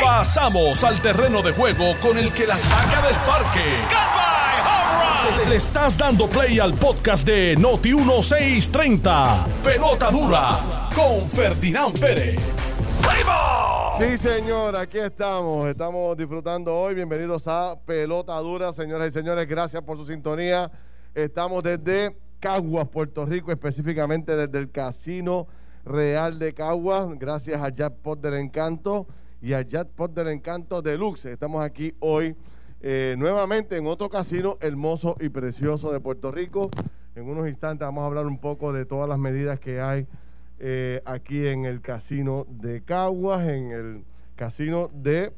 Pasamos al terreno de juego con el que la saca del parque. Le estás dando play al podcast de Noti 1630. Pelota dura con Ferdinand Pérez. Sí, señor, aquí estamos. Estamos disfrutando hoy. Bienvenidos a Pelota Dura, señoras y señores. Gracias por su sintonía. Estamos desde Caguas, Puerto Rico, específicamente desde el Casino Real de Caguas. Gracias a Jackpot del Encanto y a Jackpot del Encanto Deluxe. Estamos aquí hoy eh, nuevamente en otro casino hermoso y precioso de Puerto Rico. En unos instantes vamos a hablar un poco de todas las medidas que hay eh, aquí en el casino de Caguas, en el casino de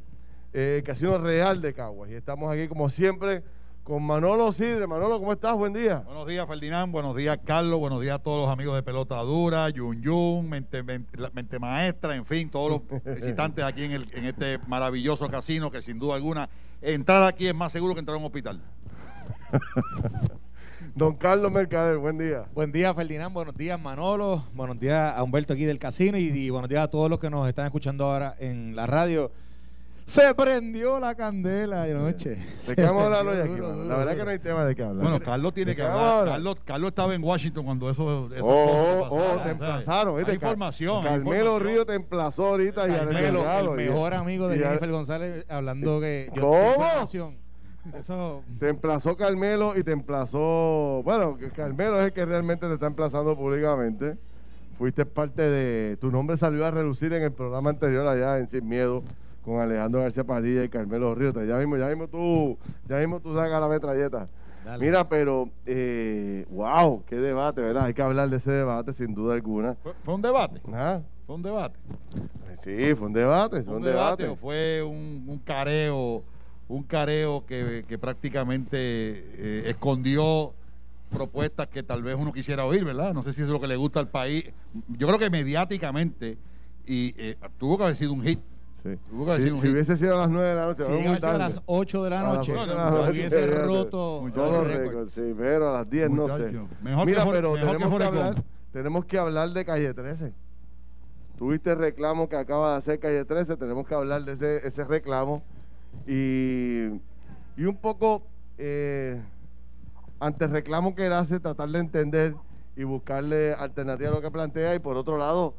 eh, Casino Real de Caguas. Y estamos aquí como siempre con Manolo Sidre. Manolo, ¿cómo estás? Buen día. Buenos días, Ferdinand. Buenos días, Carlos. Buenos días a todos los amigos de Pelota Dura, Yun Yun, Mente, Mente- la- Mente Maestra, en fin, todos los visitantes aquí en, el- en este maravilloso casino que sin duda alguna entrar aquí es más seguro que entrar a un hospital. Don Carlos Mercader, buen día. Buen día, Ferdinand. Buenos días, Manolo. Buenos días a Humberto aquí del casino y, y buenos días a todos los que nos están escuchando ahora en la radio. Se prendió la candela anoche. ¿De qué vamos a hablar hoy aquí? duro, mano? duro, La verdad duro. que no hay tema de qué hablar. Bueno, Carlos tiene ¿De que hablar. hablar? Carlos, Carlos estaba en Washington cuando eso. Oh, oh, pasaron, te emplazaron. ¿viste? Hay información. Carmelo información. Río te emplazó ahorita y Carmelo, el y- mejor amigo de al- Jennifer González, hablando que yo ¿Cómo? información. Eso Te emplazó Carmelo y te emplazó. Bueno, que Carmelo es el que realmente te está emplazando públicamente. Fuiste parte de. Tu nombre salió a relucir en el programa anterior allá en Sin Miedo con Alejandro García Padilla y Carmelo Ríos. Ya mismo, ya mismo tú, ya mismo tú sacas la metralleta. Dale. Mira, pero, eh, wow, qué debate, ¿verdad? Hay que hablar de ese debate sin duda alguna. Fue, fue un debate. Ah, Fue un debate. Sí, fue un debate, fue ¿Fue un un debate debate. o fue un, un careo, un careo que, que prácticamente eh, escondió propuestas que tal vez uno quisiera oír, ¿verdad? No sé si es lo que le gusta al país. Yo creo que mediáticamente y eh, tuvo que haber sido un hit. Sí. Si, si hubiese sido a las 9 de la noche, si muy a ser a tarde. las 8 de la noche, ocho de la noche, hubiese roto Todos los récords. sí, pero a las 10 no sé. Mejor Mira, que pero mejor tenemos que, hablar, tenemos que hablar de Calle 13. Tuviste el reclamo que acaba de hacer Calle 13, tenemos que hablar de ese, ese reclamo. Y, y un poco, eh, ante el reclamo que él hace, tratar de entender y buscarle alternativa a lo que plantea. Y por otro lado,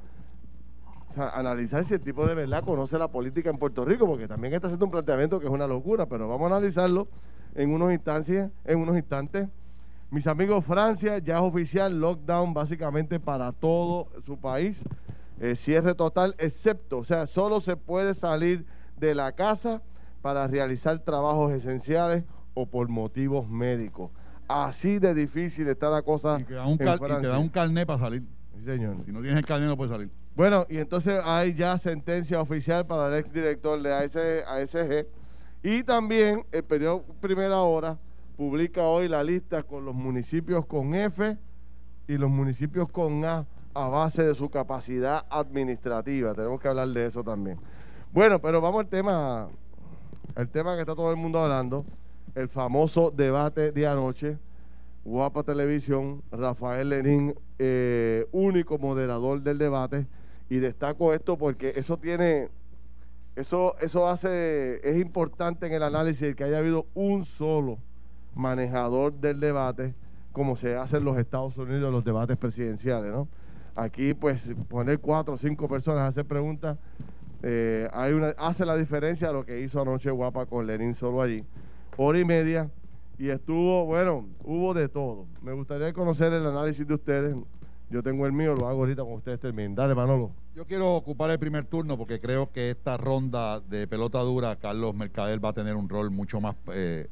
o sea, analizar si el tipo de verdad conoce la política en Puerto Rico, porque también está haciendo un planteamiento que es una locura, pero vamos a analizarlo en unos instancias, en unos instantes. Mis amigos, Francia ya es oficial lockdown básicamente para todo su país. Eh, cierre total, excepto, o sea, solo se puede salir de la casa para realizar trabajos esenciales o por motivos médicos. Así de difícil está la cosa. Y te da un, y te da un carnet para salir. Sí, señor. Si no tienes el carnet no puedes salir. Bueno, y entonces hay ya sentencia oficial para el exdirector de AS ASG. Y también el periódico Primera Hora publica hoy la lista con los municipios con F y los municipios con A a base de su capacidad administrativa. Tenemos que hablar de eso también. Bueno, pero vamos al tema, el tema que está todo el mundo hablando, el famoso debate de anoche. Guapa Televisión, Rafael Lenín, eh, único moderador del debate. Y destaco esto porque eso tiene, eso, eso hace, es importante en el análisis el que haya habido un solo manejador del debate, como se hace en los Estados Unidos los debates presidenciales, ¿no? Aquí, pues, poner cuatro o cinco personas a hacer preguntas, eh, hay una, hace la diferencia a lo que hizo anoche Guapa con Lenín solo allí. Hora y media, y estuvo, bueno, hubo de todo. Me gustaría conocer el análisis de ustedes. Yo tengo el mío, lo hago ahorita cuando ustedes terminen. Dale, Manolo. Yo quiero ocupar el primer turno porque creo que esta ronda de pelota dura, Carlos Mercader va a tener un rol mucho más eh,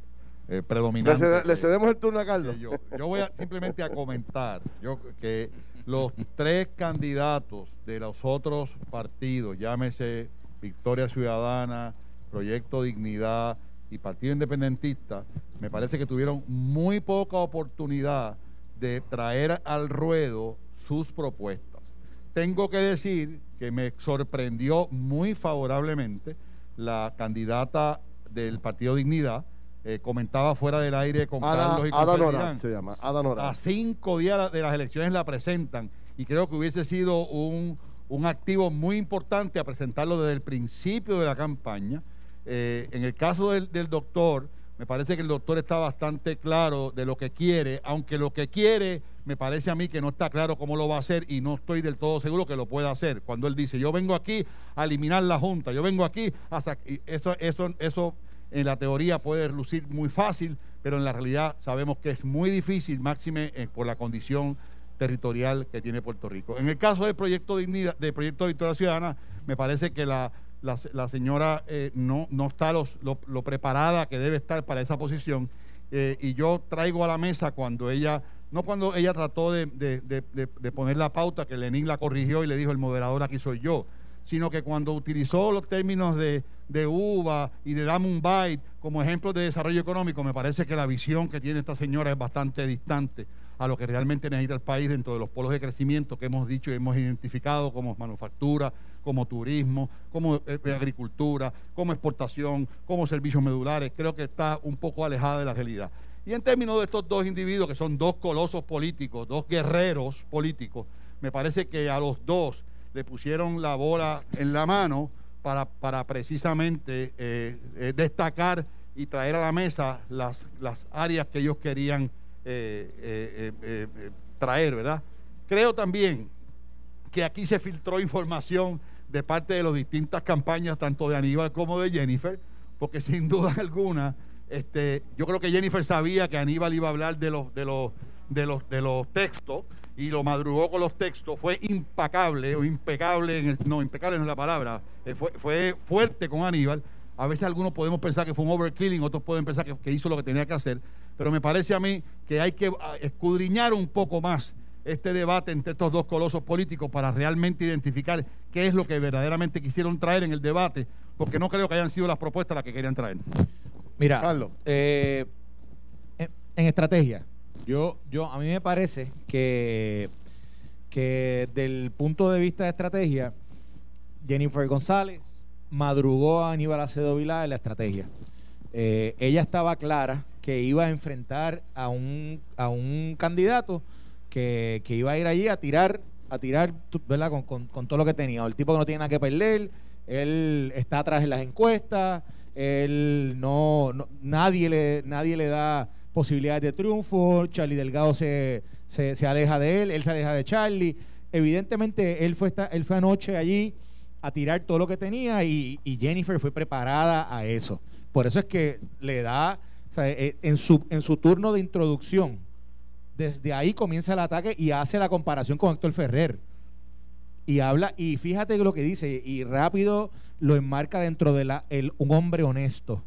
eh, Le, predominante. cede- le cedemos el turno a Carlos. yo. Yo voy a, simplemente a comentar yo, que los tres candidatos de los otros partidos, llámese Victoria Ciudadana, Proyecto Dignidad y Partido Independentista, me parece que tuvieron muy poca oportunidad de traer al ruedo sus propuestas. Tengo que decir que me sorprendió muy favorablemente la candidata del Partido Dignidad, eh, comentaba fuera del aire con Ada, Carlos y con Ada Nora se llama. Ada Nora. A cinco días de las elecciones la presentan y creo que hubiese sido un, un activo muy importante a presentarlo desde el principio de la campaña. Eh, en el caso del, del doctor, me parece que el doctor está bastante claro de lo que quiere, aunque lo que quiere me parece a mí que no está claro cómo lo va a hacer y no estoy del todo seguro que lo pueda hacer. Cuando él dice, yo vengo aquí a eliminar la Junta, yo vengo aquí hasta... Eso, eso, eso en la teoría puede lucir muy fácil, pero en la realidad sabemos que es muy difícil, máxime eh, por la condición territorial que tiene Puerto Rico. En el caso del proyecto Dignidad, del proyecto Victoria Ciudadana, me parece que la, la, señora eh, no, no está lo, preparada que debe estar para esa posición. Eh, y yo traigo a la mesa cuando ella, no cuando ella trató de, de, poner la pauta, que Lenín la corrigió y le dijo el moderador aquí soy yo, sino que cuando utilizó los términos de, de y de dame un bite como ejemplo de desarrollo económico, me parece que la visión que tiene esta señora es bastante distante a lo que realmente necesita el país dentro de los polos de crecimiento que hemos dicho y hemos identificado como manufactura, como turismo, como eh, eh, agricultura, como exportación, como servicios medulares. Creo que está un poco alejada de la realidad. Y en términos de estos dos individuos, que son dos colosos políticos, dos guerreros políticos, me parece que a los dos le pusieron la bola en la mano para, para precisamente eh, destacar y traer a la mesa las, las áreas que ellos querían eh, eh, eh, traer, ¿verdad? Creo también que aquí se filtró información de parte de las distintas campañas, tanto de Aníbal como de Jennifer, porque sin duda alguna, este, yo creo que Jennifer sabía que Aníbal iba a hablar de los, de los, de los, de los textos y lo madrugó con los textos, fue impecable o impecable, en el, no, impecable no es la palabra, fue, fue fuerte con Aníbal. A veces algunos podemos pensar que fue un overkilling, otros pueden pensar que hizo lo que tenía que hacer, pero me parece a mí que hay que ah, escudriñar un poco más este debate entre estos dos colosos políticos para realmente identificar qué es lo que verdaderamente quisieron traer en el debate, porque no creo que hayan sido las propuestas las que querían traer. Mira, Carlos. Eh, en, estrategia, yo, yo, a mí me parece que, que del punto de vista de estrategia, Jennifer González madrugó a Aníbal Acedo Vilá en la estrategia. Eh, ella estaba clara que iba a enfrentar a un, a un candidato que, iba a ir allí a tirar, a tirar ¿verdad? Con, todo lo que tenía. El tipo que no tiene nada que perder, él está atrás en las encuestas, él no, nadie, le, nadie le da posibilidades de triunfo, Charlie Delgado se, se, aleja de él, él se aleja de Charlie. Evidentemente, él fue, él fue anoche allí a tirar todo lo que tenía y, y Jennifer fue preparada a eso. Por eso es que le da eh, en, su, en su turno de introducción, desde ahí comienza el ataque y hace la comparación con Héctor Ferrer. Y habla, y fíjate lo que dice, y rápido lo enmarca dentro de la, el, un hombre honesto,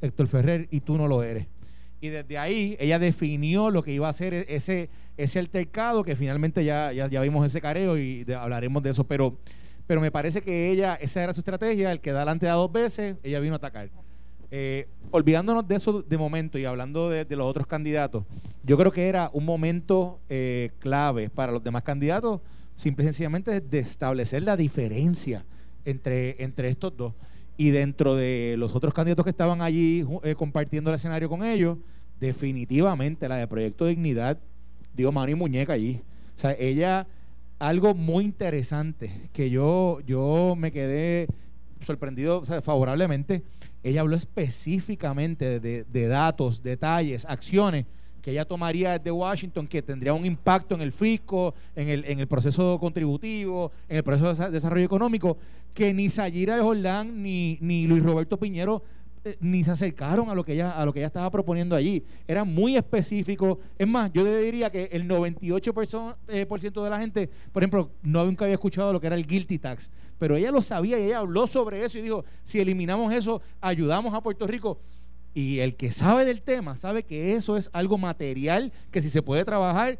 Héctor Ferrer, y tú no lo eres. Y desde ahí ella definió lo que iba a ser e, ese, ese altercado, que finalmente ya, ya, vimos ese careo y hablaremos de eso, pero, pero me parece que ella, esa era su estrategia, el que da delante a dos veces, ella vino a atacar. Eh, olvidándonos de eso de momento y hablando de, los otros candidatos, yo creo que era un momento eh, clave para los demás candidatos, simple y sencillamente de establecer la diferencia entre, entre estos dos. Y dentro de los otros candidatos que estaban allí eh, compartiendo el escenario con ellos, definitivamente la de Proyecto Dignidad, digo, mano y muñeca allí. O sea, ella, algo muy interesante que yo, yo me quedé sorprendido favorablemente ella habló específicamente de, datos, detalles, acciones que ella tomaría desde Washington que tendría un impacto en el fisco, en el, proceso contributivo, en el proceso de desarrollo económico, que ni Sayira de Jordán ni Luis Roberto Piñero eh, ni se acercaron a lo que ella a lo que ella estaba proponiendo allí. Era muy específico. Es más, yo le diría que el 98% eh, por ciento de la gente, por ejemplo, no nunca había escuchado lo que era el guilty tax, pero ella lo sabía y ella habló sobre eso y dijo, si eliminamos eso, ayudamos a Puerto Rico. Y el que sabe del tema sabe que eso es algo material que si se puede trabajar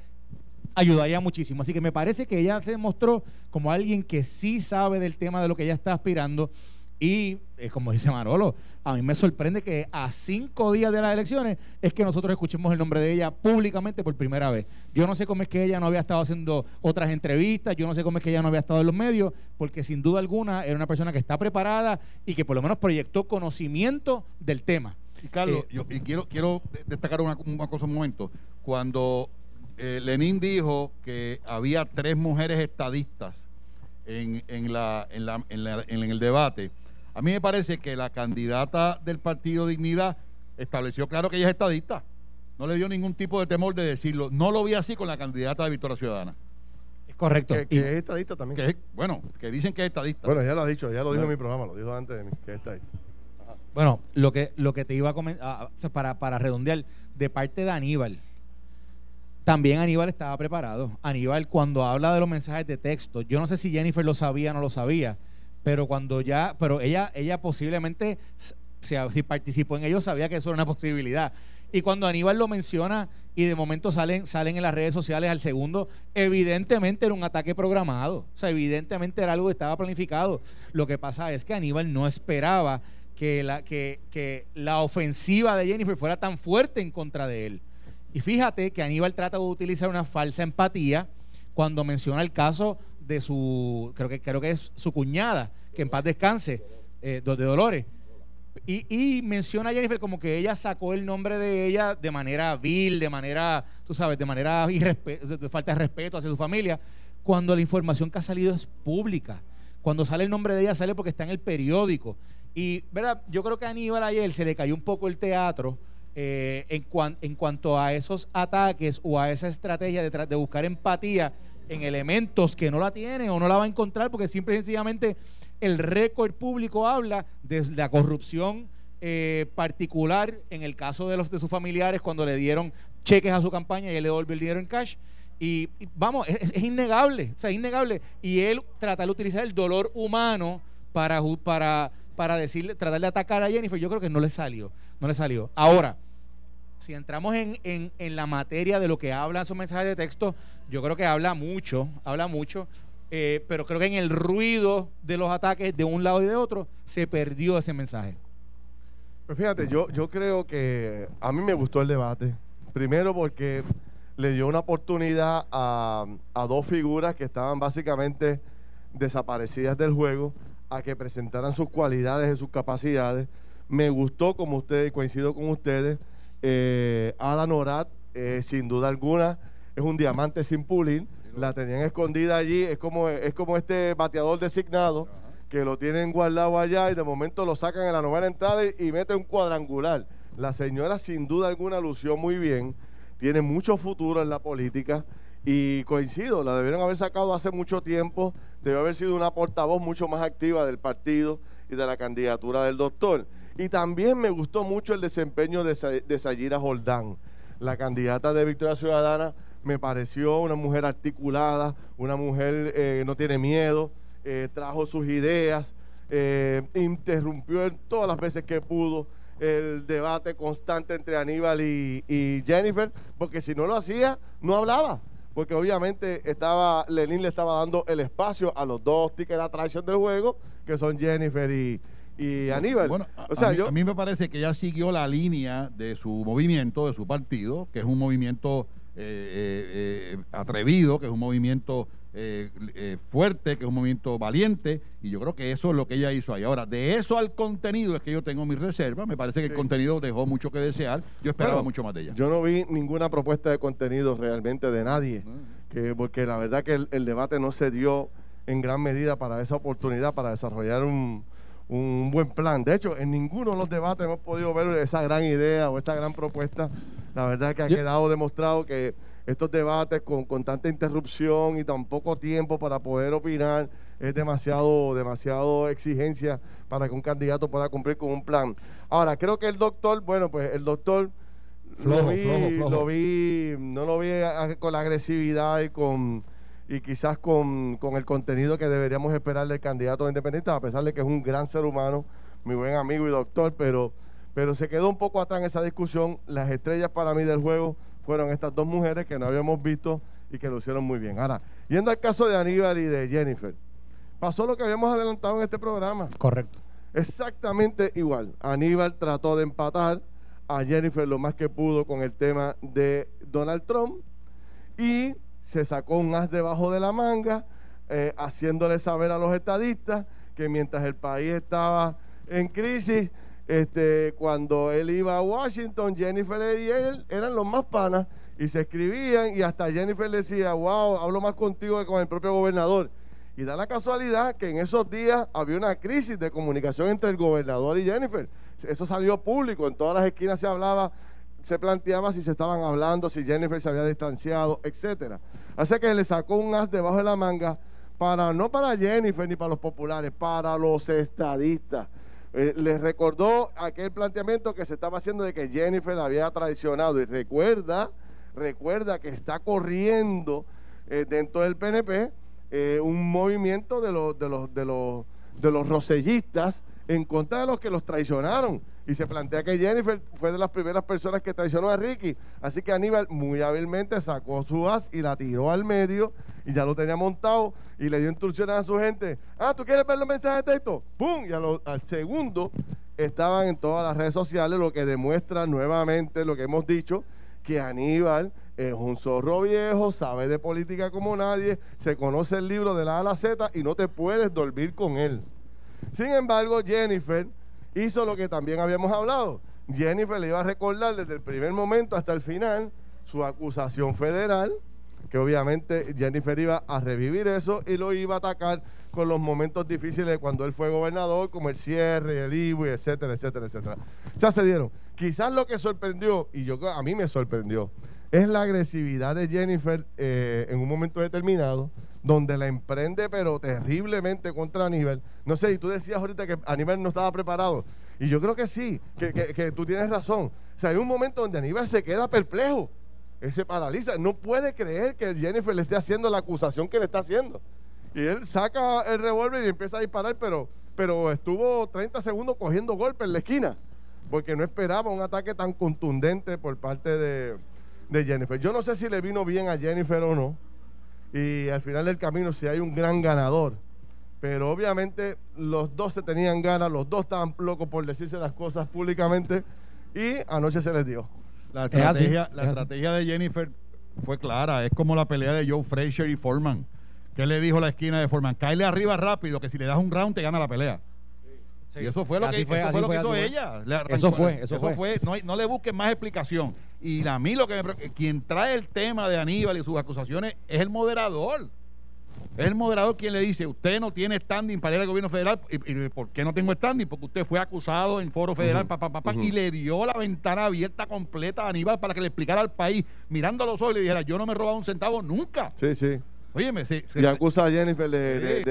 ayudaría muchísimo. Así que me parece que ella se mostró como alguien que sí sabe del tema de lo que ella está aspirando y, eh, como dice Marolo, a mí me sorprende que a cinco días de las elecciones es que nosotros escuchemos el nombre de ella públicamente por primera vez. Yo no sé cómo es que ella no había estado haciendo otras entrevistas, yo no sé cómo es que ella no había estado en los medios, porque sin duda alguna era una persona que está preparada y que por lo menos proyectó conocimiento del tema. Y Carlos, eh, yo y quiero, quiero destacar una, cosa un momento. Cuando eh, Lenín dijo que había tres mujeres estadistas en, en, la, en, la, en, el debate, a mí me parece que la candidata del Partido Dignidad estableció claro que ella es estadista. No le dio ningún tipo de temor de decirlo. No lo vi así con la candidata de Victoria Ciudadana. Es correcto. Que, es estadista también. bueno, que dicen que es estadista. Bueno, ya lo ha dicho, ya lo dijo en mi programa, lo dijo antes de mí, que es estadista. Bueno, lo que, lo que te iba a comentar, para, para redondear, de parte de Aníbal, también Aníbal estaba preparado. Aníbal, cuando habla de los mensajes de texto, yo no sé si Jennifer lo sabía o no lo sabía, pero cuando ya, pero ella, ella posiblemente, si, participó en ello, sabía que eso era una posibilidad. Y cuando Aníbal lo menciona y de momento salen, salen en las redes sociales al segundo, evidentemente era un ataque programado. O sea, evidentemente era algo que estaba planificado. Lo que pasa es que Aníbal no esperaba que la, que, que la ofensiva de Jennifer fuera tan fuerte en contra de él. Y fíjate que Aníbal trata de utilizar una falsa empatía cuando menciona el caso de su, creo que, creo que es su cuñada, que en paz descanse, eh, de Dolores. Y, menciona a Jennifer como que ella sacó el nombre de ella de manera vil, de manera, tú sabes, de manera de falta de respeto hacia su familia, cuando la información que ha salido es pública. Cuando sale el nombre de ella sale porque está en el periódico. Y, ¿verdad? Yo creo que a Aníbal ayer se le cayó un poco el teatro eh, en, en, cuanto a esos ataques o a esa estrategia de, de, buscar empatía en elementos que no la tienen o no la va a encontrar porque simple y sencillamente el récord público habla de la corrupción eh, particular en el caso de los de sus familiares cuando le dieron cheques a su campaña y él le devolvió el dinero en cash y, vamos, es, innegable, o sea, es innegable. Y él trata de utilizar el dolor humano para, para, para decirle, tratar de atacar a Jennifer, yo creo que no le salió, no le salió. Ahora, si entramos en, la materia de lo que habla su mensaje de texto, yo creo que habla mucho, habla mucho, eh, pero creo que en el ruido de los ataques de un lado y de otro se perdió ese mensaje. Pues fíjate, yo, yo creo que a mí me gustó el debate. Primero porque le dio una oportunidad a, a dos figuras que estaban básicamente desaparecidas del juego a que presentaran sus cualidades y sus capacidades. Me gustó, como ustedes, coincido con ustedes, eh, Ada Norat, eh, sin duda alguna, es un diamante sin pulir. La tenían escondida allí. Es como, es como este bateador designado que lo tienen guardado allá y de momento lo sacan en la novena entrada y, y mete un cuadrangular. La señora, sin duda alguna, lució muy bien. Tiene mucho futuro en la política. Y coincido, la debieron haber sacado hace mucho tiempo. Debe haber sido una portavoz mucho más activa del partido y de la candidatura del doctor. Y también me gustó mucho el desempeño de, de Sayira Jordán, la candidata de Victoria Ciudadana. Me pareció una mujer articulada, una mujer que eh, no tiene miedo, eh, trajo sus ideas, eh, interrumpió todas las veces que pudo el debate constante entre Aníbal y, y, Jennifer, porque si no lo hacía, no hablaba. Porque obviamente estaba, Lenin le estaba dando el espacio a los dos tickets de atracción del juego, que son Jennifer y, y Aníbal. Bueno, o sea, a, mí, me parece que ya siguió la línea de su movimiento, de su partido, que es un movimiento eh, eh, eh, atrevido, que es un movimiento fuerte, que es un movimiento valiente, y yo creo que eso es lo que ella hizo ahí. Ahora, de eso al contenido es que yo tengo mi reserva, me parece que el contenido dejó mucho que desear, yo esperaba mucho más de ella. Yo no vi ninguna propuesta de contenido realmente de nadie, ah. que, porque la verdad que el debate no se dio en gran medida para esa oportunidad, para desarrollar un un buen plan. De hecho, en ninguno de los debates hemos podido ver esa gran idea o esa gran propuesta. La verdad es que ha quedado demostrado que estos debates con, con, tanta interrupción y tan poco tiempo para poder opinar es demasiado, demasiado exigencia para que un candidato pueda cumplir con un plan. Ahora, creo que el doctor, bueno, pues el doctor lo, vi, lo vi, no lo vi con la agresividad y con y quizás con, el contenido que deberíamos esperar del candidato independiente, a pesar de que es un gran ser humano, mi buen amigo y doctor, pero, pero se quedó un poco atrás en esa discusión. Las estrellas para mí del juego fueron estas dos mujeres que no habíamos visto y que lo hicieron muy bien. Ahora, yendo al caso de Aníbal y de Jennifer, pasó lo que habíamos adelantado en este programa. Correcto. Exactamente igual. Aníbal trató de empatar a Jennifer lo más que pudo con el tema de Donald Trump y se sacó un as debajo de la manga, eh, haciéndole saber a los estadistas que mientras el país estaba en crisis, este, cuando él iba a Washington, Jennifer y él eran los más panas y se escribían y hasta Jennifer decía, wow, hablo más contigo que con el propio gobernador. Y da la casualidad que en esos días había una crisis de comunicación entre el gobernador y Jennifer. Eso salió público, en todas las esquinas se hablaba, se planteaba si se estaban hablando, si Jennifer se había distanciado, etcétera. Así que le sacó un as debajo de la manga para no para Jennifer ni para los populares, para los estadistas. Eh, les recordó aquel planteamiento que se estaba haciendo de que Jennifer había traicionado y recuerda, recuerda que está corriendo eh, dentro del PNP eh, un movimiento de los, de los, de los, de los rosellistas en contra de los que los traicionaron. Y se plantea que Jennifer fue de las primeras personas que traicionó a Ricky. Así que Aníbal muy hábilmente sacó su as y la tiró al medio y ya lo tenía montado y le dio instrucciones a su gente. Ah, ¿tú quieres ver los mensajes de texto? ¡Pum! Y al segundo estaban en todas las redes sociales, lo que demuestra nuevamente lo que hemos dicho, que Aníbal es un zorro viejo, sabe de política como nadie, se conoce el libro de la A a la Z y no te puedes dormir con él. Sin embargo, Jennifer hizo lo que también habíamos hablado. Jennifer le iba a recordar desde el primer momento hasta el final su acusación federal, que obviamente Jennifer iba a revivir eso y lo iba a atacar con los momentos difíciles cuando él fue gobernador, como el cierre, el IBU, etcétera, etcétera, etcétera. Ya se dieron. Quizás lo que sorprendió, y yo a mí me sorprendió, es la agresividad de Jennifer eh, en un momento determinado, donde la emprende, pero terriblemente contra Aníbal. No sé, y tú decías ahorita que Aníbal no estaba preparado. Y yo creo que sí, que, que, tú tienes razón. O sea, hay un momento donde Aníbal se queda perplejo. Él se paraliza. No puede creer que Jennifer le esté haciendo la acusación que le está haciendo. Y él saca el revólver y empieza a disparar, pero, pero estuvo 30 segundos cogiendo golpes en la esquina. Porque no esperaba un ataque tan contundente por parte de, de Jennifer. Yo no sé si le vino bien a Jennifer o no. Y al final del camino si hay un gran ganador. Pero obviamente los dos se tenían ganas, los dos estaban locos por decirse las cosas públicamente y anoche se les dio. La estrategia, la estrategia de Jennifer fue clara, es como la pelea de Joe Frazier y Foreman. ¿Qué le dijo la esquina de Foreman? Cáele arriba rápido, que si le das un round te gana la pelea. Y eso fue lo que, fue, lo que hizo ella. eso fue, eso, fue. No, no, le busquen más explicación. Y a mí lo que me quien trae el tema de Aníbal y sus acusaciones es el moderador. Es el moderador quien le dice, usted no tiene standing para ir al gobierno federal. ¿Y, por qué no tengo standing? Porque usted fue acusado en foro federal, y le dio la ventana abierta completa a Aníbal para que le explicara al país, mirando a los ojos y le dijera, yo no me he robado un centavo nunca. Sí, sí. Óyeme, sí. y acusa a Jennifer de,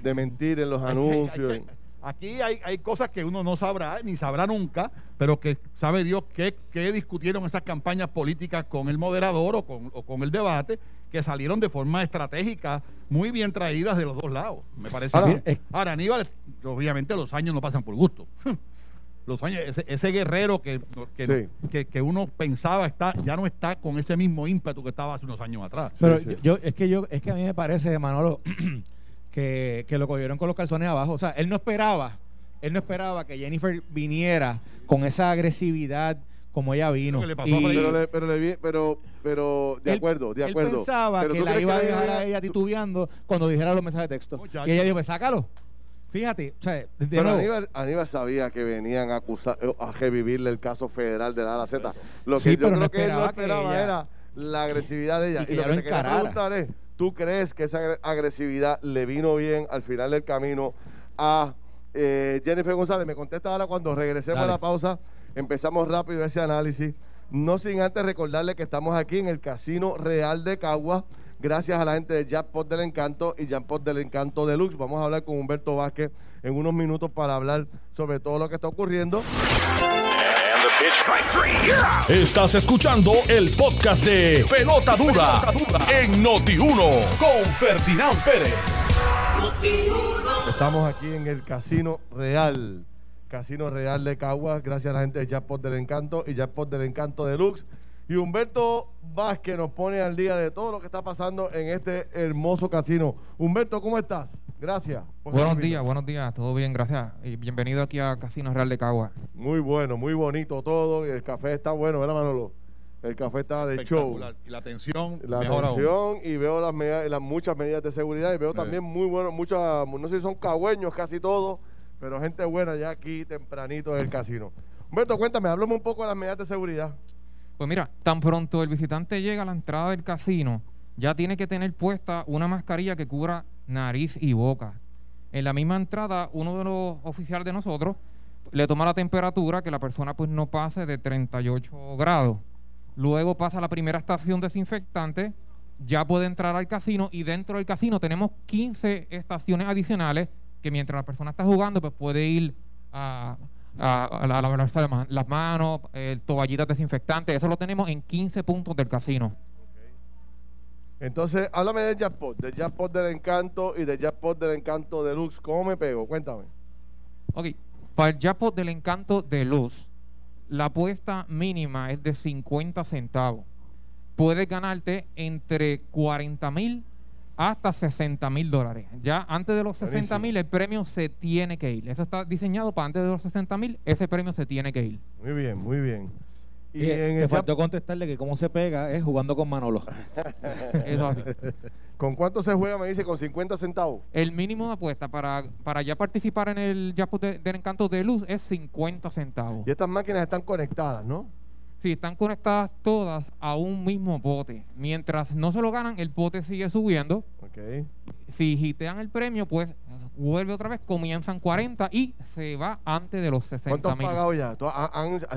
de, mentir en los anuncios. Aquí hay, hay, cosas que uno no sabrá, ni sabrá nunca, pero que sabe Dios qué, discutieron esas campañas políticas con el moderador o con, o con, el debate, que salieron de forma estratégica, muy bien traídas de los dos lados, me parece. Ahora, Aníbal, obviamente los años no pasan por gusto. los años, ese, guerrero que, que, uno pensaba está, ya no está con ese mismo ímpetu que estaba hace unos años atrás. Pero yo, es que yo, es que a mí me parece, Manolo, que, lo cogieron con los calzones abajo. O sea, él no esperaba, él no esperaba que Jennifer viniera con esa agresividad como ella vino. pero, pero, pero, de acuerdo, de acuerdo. Él pensaba que la iba a dejar a ella titubeando cuando dijera los mensajes de texto. y ella dijo, pues sácalo. Fíjate, o sea, pero Aníbal, sabía que venían a acusar, a revivirle el caso federal de la A Z. Lo que yo creo que él no esperaba era la agresividad de ella. Y, lo que te quería preguntar es, ¿Tú crees que esa agresividad le vino bien al final del camino a eh, Jennifer González? Me contesta ahora cuando regresemos a la pausa. Empezamos rápido ese análisis. No sin antes recordarle que estamos aquí en el Casino Real de Cagua. Gracias a la gente de Jackpot del Encanto y Jackpot del Encanto Deluxe. Vamos a hablar con Humberto Vázquez en unos minutos para hablar sobre todo lo que está ocurriendo. Estás escuchando el podcast de Pelota Dura, en Noti1 con Ferdinand Pérez. Estamos aquí en el Casino Real. Casino Real de Caguas, gracias a la gente de Jackpot del Encanto y Jackpot del Encanto Deluxe. Y Humberto Vázquez nos pone al día de todo lo que está pasando en este hermoso casino. Humberto, ¿cómo estás? Gracias. Buenos días, buenos días, todo bien, gracias. Y bienvenido aquí a Casino Real de Cagua. Muy bueno, muy bonito todo. Y el café está bueno, ¿verdad, Manolo? El café está de show. Y la atención. La atención y veo las, medidas, las muchas medidas de seguridad y veo también muy bueno, muchas, no sé si son cagüeños casi todos, pero gente buena ya aquí tempranito en el casino. Humberto, cuéntame, háblame un poco de las medidas de seguridad. Pues mira, tan pronto el visitante llega a la entrada del casino, ya tiene que tener puesta una mascarilla que cubra nariz y boca. En la misma entrada, uno de los oficiales de nosotros le toma la temperatura que la persona pues no pase de 38 grados. Luego pasa la primera estación desinfectante, ya puede entrar al casino y dentro del casino tenemos 15 estaciones adicionales que mientras la persona está jugando pues puede ir a, a, lavarse las manos, el toallitas desinfectantes, eso lo tenemos en 15 puntos del casino. Entonces, háblame del jackpot, del jackpot del encanto y del jackpot del encanto deluxe. ¿Cómo me pego? Cuéntame. Ok, para el jackpot del encanto de luz, la apuesta mínima es de 50 centavos. Puedes ganarte entre 40 mil hasta 60 mil dólares. Ya antes de los 60 mil el premio se tiene que ir. Eso está diseñado para antes de los 60 mil, ese premio se tiene que ir. Muy bien, muy bien. Y, en te faltó contestarle que cómo se pega es jugando con Manolo. Eso así. ¿Con cuánto se juega? Me dice, con 50 centavos. El mínimo de apuesta para, para ya participar en el Jackpot del Encanto de Luz es 50 centavos. Y estas máquinas están conectadas, ¿no? Sí, están conectadas todas a un mismo bote. Mientras no se lo ganan, el bote sigue subiendo. Okay. Si hitean el premio, pues vuelve otra vez, comienzan 40 y se va antes de los 60 ¿Cuánto has pagado ya?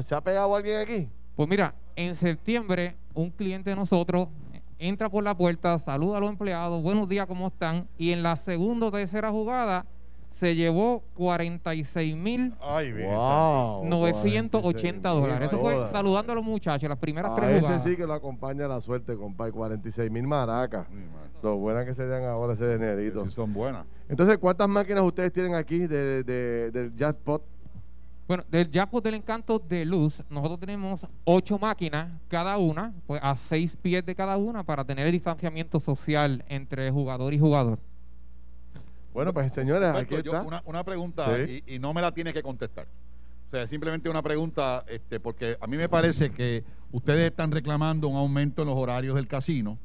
¿Se ha pegado alguien aquí? Pues mira, en septiembre un cliente de nosotros entra por la puerta, saluda a los empleados, buenos días, ¿cómo están? Y en la segunda o tercera jugada se llevó 46 mil 980 dólares. Eso fue saludando a los muchachos, las primeras tres jugadas. Ese sí que lo acompaña la suerte, compadre. 46 mil maracas. Lo buenas que se dan ahora ese dinerito. Sí, son buenas. Entonces, ¿cuántas máquinas ustedes tienen aquí de, de, del jackpot? Bueno, del Jackpot del Encanto de Luz, nosotros tenemos ocho máquinas, cada una, pues a seis pies de cada una, para tener el distanciamiento social entre jugador y jugador. Bueno, pues señores, aquí está. Una, pregunta, y, no me la tiene que contestar. O sea, simplemente una pregunta, este, porque a mí me parece que ustedes están reclamando un aumento en los horarios del casino,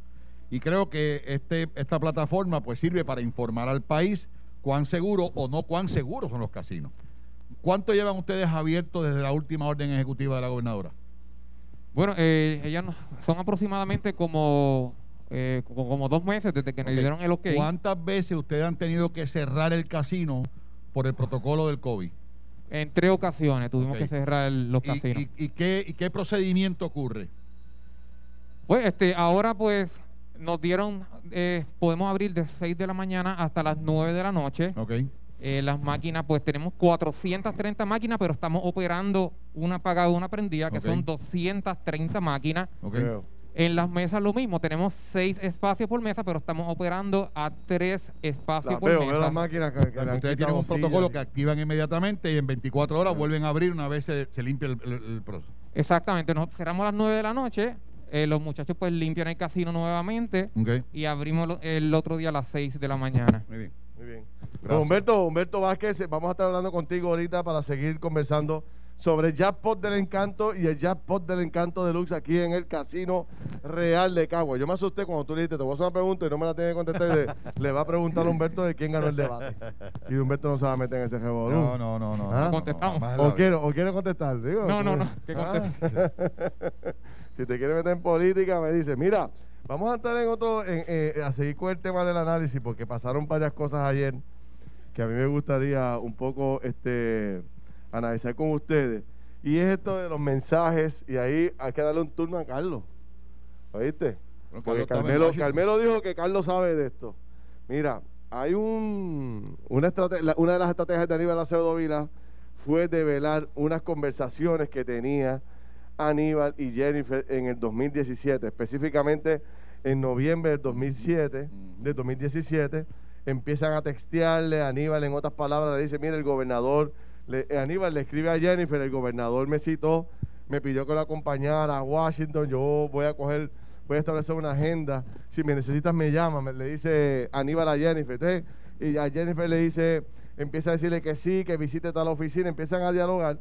y creo que este, esta plataforma pues sirve para informar al país cuán seguro o no cuán seguros son los casinos. ¿Cuánto llevan ustedes abiertos desde la última orden ejecutiva de la gobernadora? Bueno, eh, ellas son aproximadamente como, eh, como, dos meses desde que nos dieron el OK. ¿Cuántas veces ustedes han tenido que cerrar el casino por el protocolo del COVID? En tres ocasiones tuvimos que cerrar los casinos. ¿Y, qué, ¿Y qué procedimiento ocurre? Pues este, ahora pues nos dieron, eh, podemos abrir de 6 de la mañana hasta las 9 de la noche. Okay. Eh, las máquinas, pues tenemos 430 máquinas, pero estamos operando una apagada y una prendida, que son 230 máquinas. En las mesas lo mismo, tenemos seis espacios por mesa, pero estamos operando a tres espacios por mesa. las máquinas que, ustedes tienen un protocolo que activan inmediatamente y en 24 horas vuelven a abrir una vez se, limpia el, proceso. Exactamente, nosotros cerramos a las 9 de la noche, eh, los muchachos pues limpian el casino nuevamente y abrimos el otro día a las 6 de la mañana. Muy bien. Muy bien. Humberto, Humberto Vázquez, vamos a estar hablando contigo ahorita para seguir conversando sobre el jackpot del encanto y el jackpot del encanto deluxe aquí en el Casino Real de Cagua. Yo me asusté cuando tú le dijiste, te voy a hacer una pregunta y no me la tienes que contestar. le va a preguntar a Humberto de quién ganó el debate. Y Humberto no se va a meter en ese revolú. No, no, no, no. ¿Ah? Contestamos. o, quiero, o quiero contestar. Digo, no, no, no. ¿Ah? si te quieres meter en política, me dice, mira, Vamos a entrar en otro, eh, a seguir con el tema del análisis, porque pasaron varias cosas ayer que a mí me gustaría un poco este, analizar con ustedes. Y es esto de los mensajes, y ahí hay que darle un turno a Carlos. ¿Oíste? porque Carmelo, Carmelo dijo que Carlos sabe de esto. Mira, hay un, una, una de las estrategias de Aníbal Acevedo Vila fue develar unas conversaciones que tenía Aníbal y Jennifer en el 2017, específicamente en noviembre del 2007, de 2017, empiezan a textearle, Aníbal en otras palabras le dice, mira, el gobernador, le, eh, Aníbal le escribe a Jennifer, el gobernador me citó, me pidió que lo acompañara a Washington, yo voy a coger, voy a establecer una agenda, si me necesitas me llama, le dice Aníbal a Jennifer, y a Jennifer le dice, empieza a decirle que sí, que visite tal oficina, empiezan a dialogar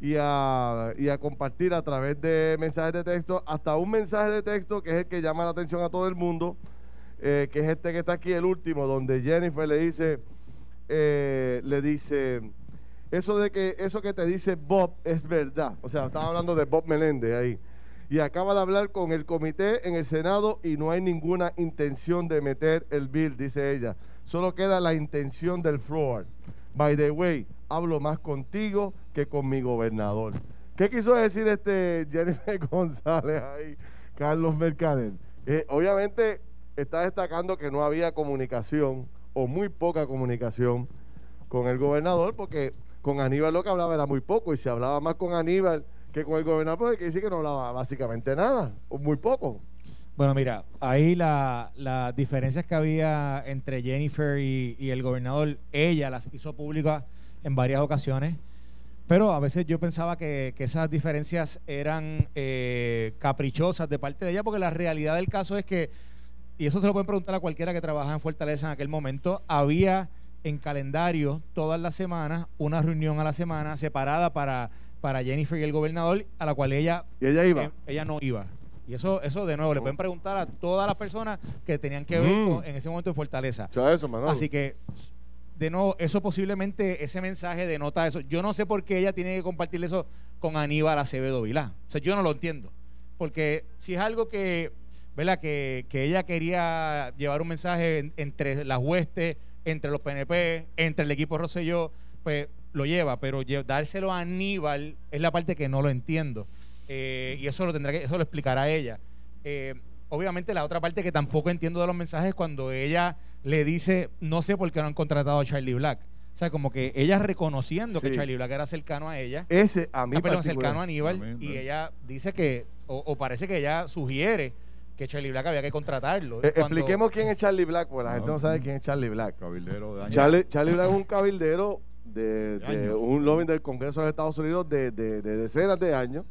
y a, y a compartir a través de mensajes de texto, hasta un mensaje de texto que es el que llama la atención a todo el mundo, eh, que es este que está aquí, el último, donde Jennifer le dice, eh, le dice, eso de que eso que te dice Bob es verdad. O sea, estaba hablando de Bob Meléndez ahí. Y acaba de hablar con el comité en el Senado y no hay ninguna intención de meter el bill, dice ella. Solo queda la intención del floor. By the way, hablo más contigo que con mi gobernador. ¿Qué quiso decir este Jennifer González ahí, Carlos Mercader? Eh, obviamente está destacando que no había comunicación o muy poca comunicación con el gobernador porque con Aníbal lo que hablaba era muy poco y si hablaba más con Aníbal que con el gobernador, pues que dice que no hablaba básicamente nada, o muy poco. Bueno, mira, ahí las la diferencias que había entre Jennifer y, el gobernador, ella las hizo públicas en varias ocasiones, pero a veces yo pensaba que, esas diferencias eran eh, caprichosas de parte de ella, porque la realidad del caso es que, y eso se lo pueden preguntar a cualquiera que trabaja en Fortaleza en aquel momento, había en calendario todas las semanas una reunión a la semana separada para para Jennifer y el gobernador, a la cual ella, ¿Y ella, iba? Eh, ella no iba. Y eso, eso de nuevo, le pueden preguntar a todas las personas que tenían que ver mm. en ese momento en Fortaleza. Eso, Así que, de nuevo, eso posiblemente, ese mensaje denota eso. Yo no sé por qué ella tiene que compartir eso con Aníbal Acevedo Vilá. O sea, yo no lo entiendo. Porque si es algo que, ¿verdad? Que, que ella quería llevar un mensaje entre las huestes, entre los PNP, entre el equipo Rosselló, pues lo lleva, pero dárselo a Aníbal es la parte que no lo entiendo. Eh, y eso lo tendrá que, eso lo explicará ella. Eh, obviamente la otra parte que tampoco entiendo de los mensajes es cuando ella le dice, no sé por qué no han contratado a Charlie Black. O sea, como que ella reconociendo que Charlie Black era cercano a ella. Ese a mí. Ah, cercano a Aníbal. y ella dice que, o, parece que ella sugiere que Charlie Black había que contratarlo. Eh, expliquemos quién es Charlie Black, porque la gente no sabe quién es Charlie Black. Cabildero de Charlie, Charlie Black es un cabildero de, un lobby del Congreso de Estados Unidos de, decenas de años,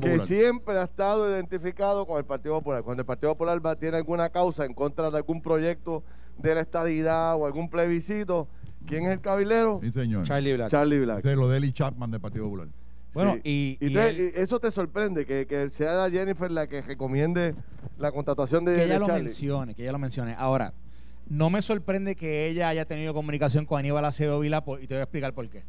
que siempre ha estado identificado con el Partido Popular. Cuando el Partido Popular va, tiene alguna causa en contra de algún proyecto de la estadidad o algún plebiscito, ¿quién es el cabilero? Sí, señor. Charlie Black. Charlie Black. Es lo de Eli Chapman del Partido Popular. Bueno, y, eso te sorprende, que, que, sea Jennifer la que recomiende la contratación de, que ella lo mencione, que ella lo mencione. Ahora, no me sorprende que ella haya tenido comunicación con Aníbal Acevedo Vila y te voy a explicar por qué.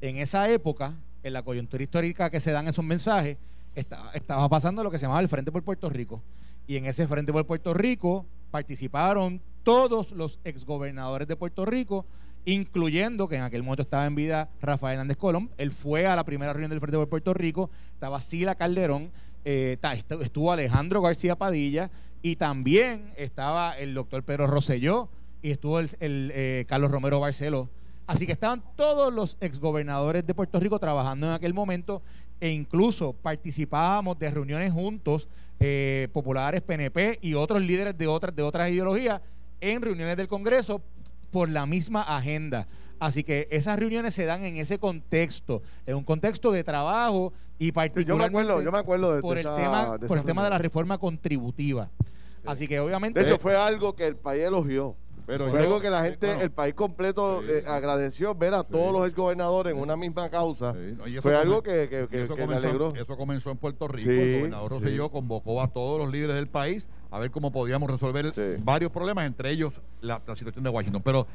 En esa época, en la coyuntura histórica que se dan esos mensajes, estaba, pasando lo que se llamaba el Frente por Puerto Rico. Y en ese Frente por Puerto Rico participaron todos los exgobernadores de Puerto Rico, incluyendo que en aquel momento estaba en vida Rafael Hernández Colón. Él fue a la primera reunión del Frente por Puerto Rico, estaba Sila Calderón, eh, estuvo Alejandro García Padilla, y también estaba el doctor Pedro Rosselló y estuvo el, eh, Carlos Romero Barceló. Así que estaban todos los exgobernadores de Puerto Rico trabajando en aquel momento e incluso participábamos de reuniones juntos, eh, populares, PNP y otros líderes de otras, de otras ideologías en reuniones del Congreso por la misma agenda. Así que esas reuniones se dan en ese contexto, en un contexto de trabajo y particularmente yo me acuerdo, de por el tema, por el tema de la reforma contributiva. Así que obviamente. De hecho, fue algo que el país elogió. Pero fue algo que la gente, el país completo eh, agradeció ver a todos los exgobernadores en una misma causa. fue algo que, que, eso comenzó, alegró. Eso comenzó en Puerto Rico. el gobernador Rosselló convocó a todos los líderes del país a ver cómo podíamos resolver varios problemas, entre ellos la, la situación de Washington. Pero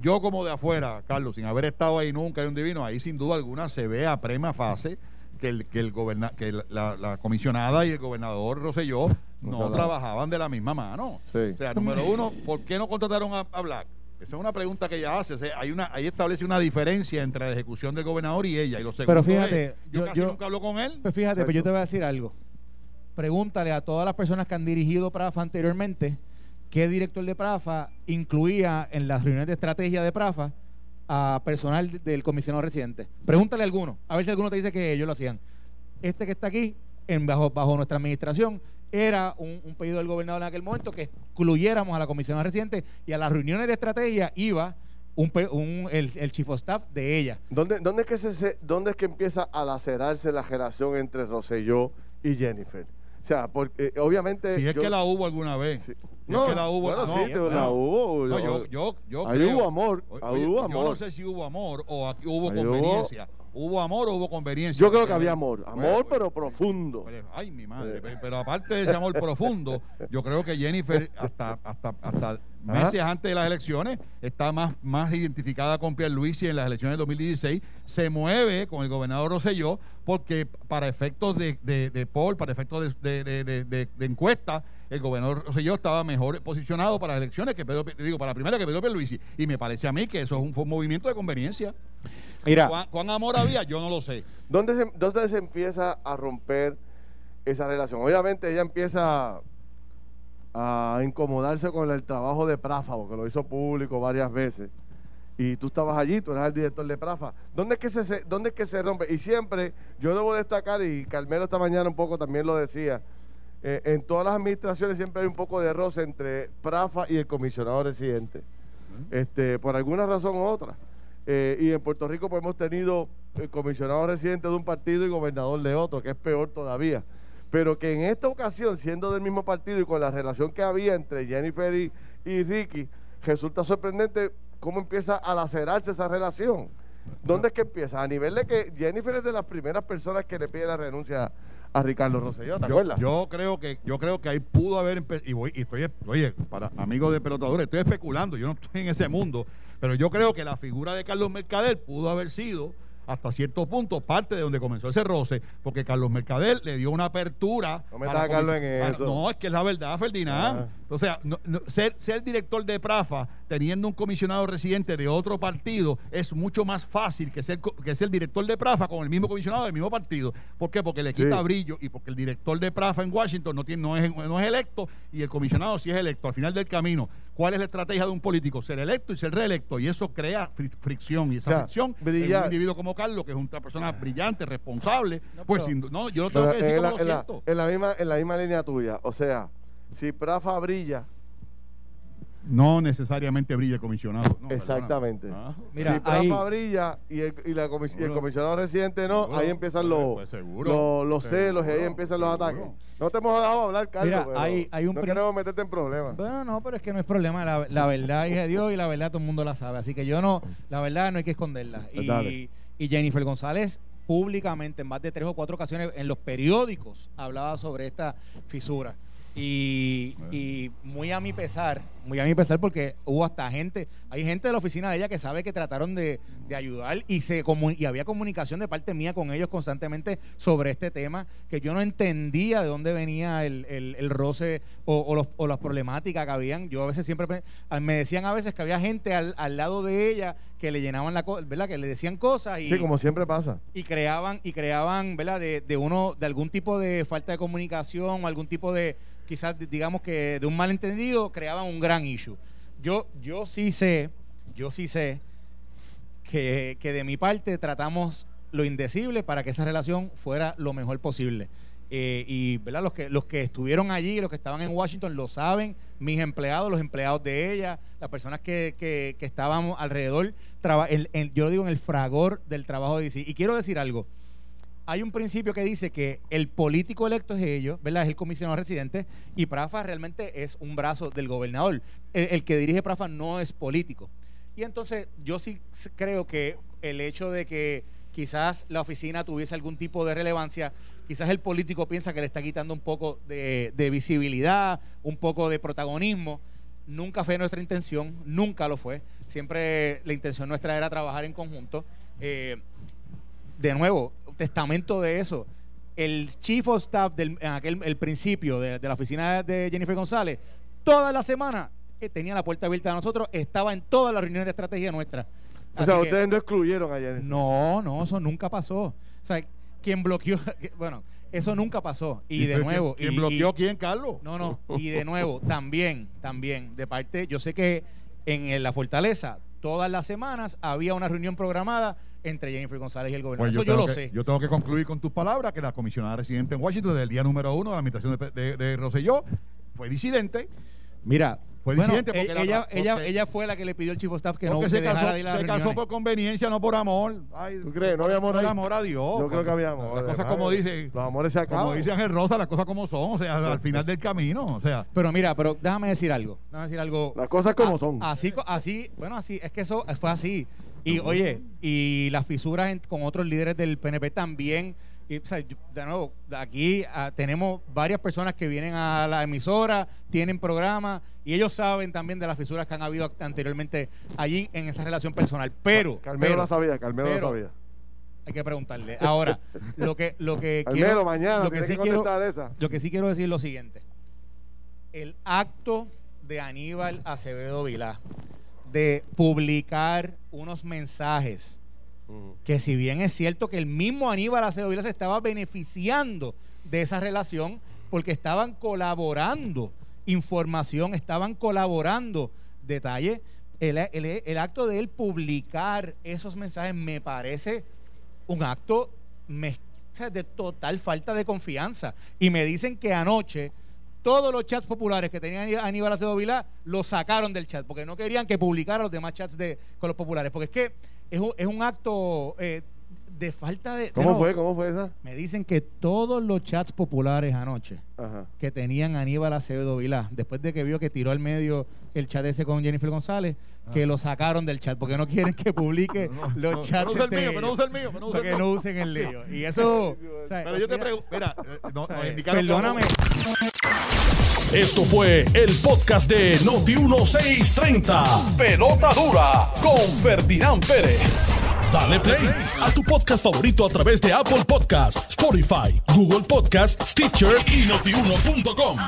yo como de afuera, Carlos, sin haber estado ahí nunca de un divino, ahí sin duda alguna se ve a prima fase que, el, que, el que la, comisionada y el gobernador Roselló no, trabajaban de la misma mano. O sea, número uno, ¿por qué no contrataron a, Black? Esa es una pregunta que ella hace. hay una, ahí establece una diferencia entre la ejecución del gobernador y ella. Y lo segundo pero fíjate, yo, casi nunca hablo con él. Pues fíjate, pero pues yo te voy a decir algo. Pregúntale a todas las personas que han dirigido PRAFA anteriormente qué director de PRAFA incluía en las reuniones de estrategia de PRAFA a personal del comisionado residente. Pregúntale a alguno, a ver si alguno te dice que ellos lo hacían. Este que está aquí, en, bajo, bajo nuestra administración, era un, pedido del gobernador en aquel momento que excluyéramos a la comisionada residente y a las reuniones de estrategia iba un, el, chief of staff de ella. ¿Dónde, dónde, es que se, ¿Dónde es que empieza a lacerarse la relación entre Rosselló y Jennifer? O sea, porque eh, obviamente. Si es que la hubo alguna vez. No, es que la hubo. Bueno, no, sí, la hubo. No, yo, yo, yo ahí hubo amor. Ahí hubo amor. Yo no sé si hubo amor o aquí hubo conveniencia. ¿Hubo amor o hubo conveniencia? Yo creo que había amor. Amor, pero profundo. ay, mi madre. Pero aparte de ese amor profundo, yo creo que Jennifer, hasta, hasta, hasta meses antes de las elecciones, está más, más identificada con Pierluisi en las elecciones de 2016. Se mueve con el gobernador Rosselló porque para efectos de, de, de poll, para efectos de, de encuesta, el gobernador Rosselló estaba mejor posicionado para las elecciones que Pedro, digo, para la primera que Pedro Pierluisi. Y me parece a mí que eso es un, fue un movimiento de conveniencia. Mira, ¿Cuán, cuán amor había? Yo no lo sé. ¿Dónde se, ¿Dónde se empieza a romper esa relación? Obviamente ella empieza a incomodarse con el trabajo de Prafa, porque lo hizo público varias veces. Y tú estabas allí, tú eras el director de Prafa. ¿Dónde es que se- se, dónde es que se rompe? Y siempre, yo debo destacar, y Carmelo esta mañana un poco también lo decía, eh, en todas las administraciones siempre hay un poco de roce entre Prafa y el comisionado residente. este, por alguna razón u otra. Eh, y en Puerto Rico pues, hemos tenido el comisionado residente de un partido y gobernador de otro, que es peor todavía. Pero que en esta ocasión, siendo del mismo partido y con la relación que había entre Jennifer y, y Ricky, resulta sorprendente cómo empieza a lacerarse esa relación. ¿Dónde es que empieza? A nivel de que Jennifer es de las primeras personas que le pide la renuncia a Ricardo Rosselló, ¿te Yo, acuerdas? yo creo que yo creo que ahí pudo haber y voy y estoy oye para amigos de pelotadores estoy especulando yo no estoy en ese mundo pero yo creo que la figura de Carlos Mercader pudo haber sido hasta cierto punto parte de donde comenzó ese roce porque Carlos Mercader le dio una apertura No me para metas a Carlos en para- eso. no es que es la verdad Ferdinand Ah. o sea no- no- ser, ser director de Prafa teniendo un comisionado residente de otro partido es mucho más fácil que ser que ser director de Prafa con el mismo comisionado del mismo partido ¿por qué? porque le quita Sí. brillo y porque el director de Prafa en Washington no, tiene, no, es, no es electo y el comisionado sí es electo. Al final del camino, ¿cuál es la estrategia de un político? Ser electo y ser reelecto. Y eso crea fri- fricción. Y esa O sea, fricción en un individuo como Carlos, que es una persona brillante, responsable, pues sin no, yo lo tengo que decir en, la, como lo en la- siento. en la misma, en la misma línea tuya. O sea, si Prafa brilla, No necesariamente brilla el comisionado. no, Exactamente. Ah. Mira, si ahí- brilla y el, y la comis- y el Seguro. comisionado residente no, Seguro. ahí empiezan Pues, los, pues, seguro. los, los celos y ahí empiezan los ataques. No te hemos dejado hablar, Carlos. Mira, pero hay- hay un no queremos meterte en problemas. Bueno, no, pero es que no es problema. La, la verdad es de Dios y la verdad todo el mundo la sabe. Así que yo no, la verdad no hay que esconderla. Pues. Y, y Jennifer González públicamente en más de tres o cuatro ocasiones en los periódicos hablaba sobre esta fisura. Y, y muy a mi pesar, muy a mi pesar porque hubo hasta gente, hay gente de la oficina de ella que sabe que trataron de, de ayudar y se y había comunicación de parte mía con ellos constantemente sobre este tema que yo no entendía de dónde venía el, el- el roce o, o los- o las problemáticas que habían. Yo a veces siempre me decían a veces que había gente al, al lado de ella que le llenaban la co- ¿verdad? Que le decían cosas y Sí, como siempre pasa. y creaban y creaban verdad de, de uno de algún tipo de falta de comunicación o algún tipo de quizás digamos que de un malentendido creaban un gran issue yo yo sí sé yo sí sé que, que de mi parte tratamos lo indecible para que esa relación fuera lo mejor posible Eh, y ¿verdad? Los, que, los que estuvieron allí, los que estaban en Washington, lo saben, mis empleados, los empleados de ella, las personas que, que, estaban alrededor, traba- en- en- yo digo en el fragor del trabajo de DC. Y quiero decir algo, hay un principio que dice que el político electo es ellos, ¿verdad? Es el comisionado residente y Prafa realmente es un brazo del gobernador. El, que dirige Prafa no es político. Y entonces yo sí creo que el hecho de que quizás la oficina tuviese algún tipo de relevancia, quizás el político piensa que le está quitando un poco de, de visibilidad, un poco de protagonismo. Nunca fue nuestra intención, nunca lo fue. Siempre la intención nuestra era trabajar en conjunto. Eh, de nuevo, testamento de eso. El chief of staff del en aquel, el principio de, de la oficina de Jennifer González, toda la semana eh, tenía la puerta abierta a nosotros, estaba en todas las reuniones de estrategia nuestra. O sea, que- ustedes no excluyeron ayer. no, no, eso nunca pasó. O sea, quien bloqueó, bueno, eso nunca pasó. Y de quién- nuevo. ¿Quién y- bloqueó y- quién, Carlos? no, no. Y de nuevo, también, también, de parte, yo sé que en la Fortaleza, todas las semanas había una reunión programada entre Jennifer González y el gobernador. Pues Eso yo, lo que- sé. Yo tengo que concluir con tus palabras que la comisionada residente en Washington desde el día número uno de la administración de, de, de Rosselló fue disidente. Mira, Fue bueno, disidente porque e- la- ella, porque- ella, ella fue la que le pidió al chief of staff que no que se casó, de ir a las se casó por conveniencia, no por amor. Ay, ¿Tú crees? ¿No había amor por ahí? amor a Dios. Yo creo que había amor. Las cosas como dice, Los amores se acaban. como dice Ángel Rosa, las cosas como son, o sea, al final del camino, o sea. Pero mira, pero déjame decir algo. Déjame decir algo. Las cosas como A- son. Así, co- así, bueno, así, es que eso fue así. Y oye, y las fisuras en- con otros líderes del PNP también. Y, o sea, de nuevo, aquí ah, tenemos varias personas que vienen a la emisora, tienen programas, y ellos saben también de las fisuras que han habido anteriormente allí en esa relación personal. Pero, Carmelo pero, la sabía, Carmelo pero- la sabía. hay que preguntarle. Ahora, lo que, lo que Carmelo, quiero, mañana lo que sí que quiero- esa. lo que sí quiero decir es lo siguiente. el acto de Aníbal Acevedo Vilá de publicar unos mensajes que si bien es cierto que el mismo Aníbal Acevedo se estaba beneficiando de esa relación porque estaban colaborando información, estaban colaborando detalles, el, acto de él publicar esos mensajes me parece un acto de total falta de confianza. Y me dicen que anoche todos los chats populares que tenían Aníbal Acevedo Vilá los sacaron del chat porque no querían que publicara los demás chats de, con los populares. Porque es que es un, es un acto eh, de falta de. ¿Cómo fue? ¿Cómo fue esa? Me dicen que todos los chats populares anoche que tenían Aníbal Acevedo Vilá, después de que vio que tiró al medio el chat ese con Jennifer González, ah. que lo sacaron del chat porque no quieren que publique los chats. No usa el mío, pero no usa el mío. no usa no usen el lío. Y eso. pero yo te pregunto, mira, eh, no, nos indicaron. Perdóname. Esto fue el podcast de Noti1630. Pelota dura con Ferdinand Pérez. Dale play a tu podcast favorito a través de Apple Podcasts, Spotify, Google Podcasts, Stitcher y notiuno.com.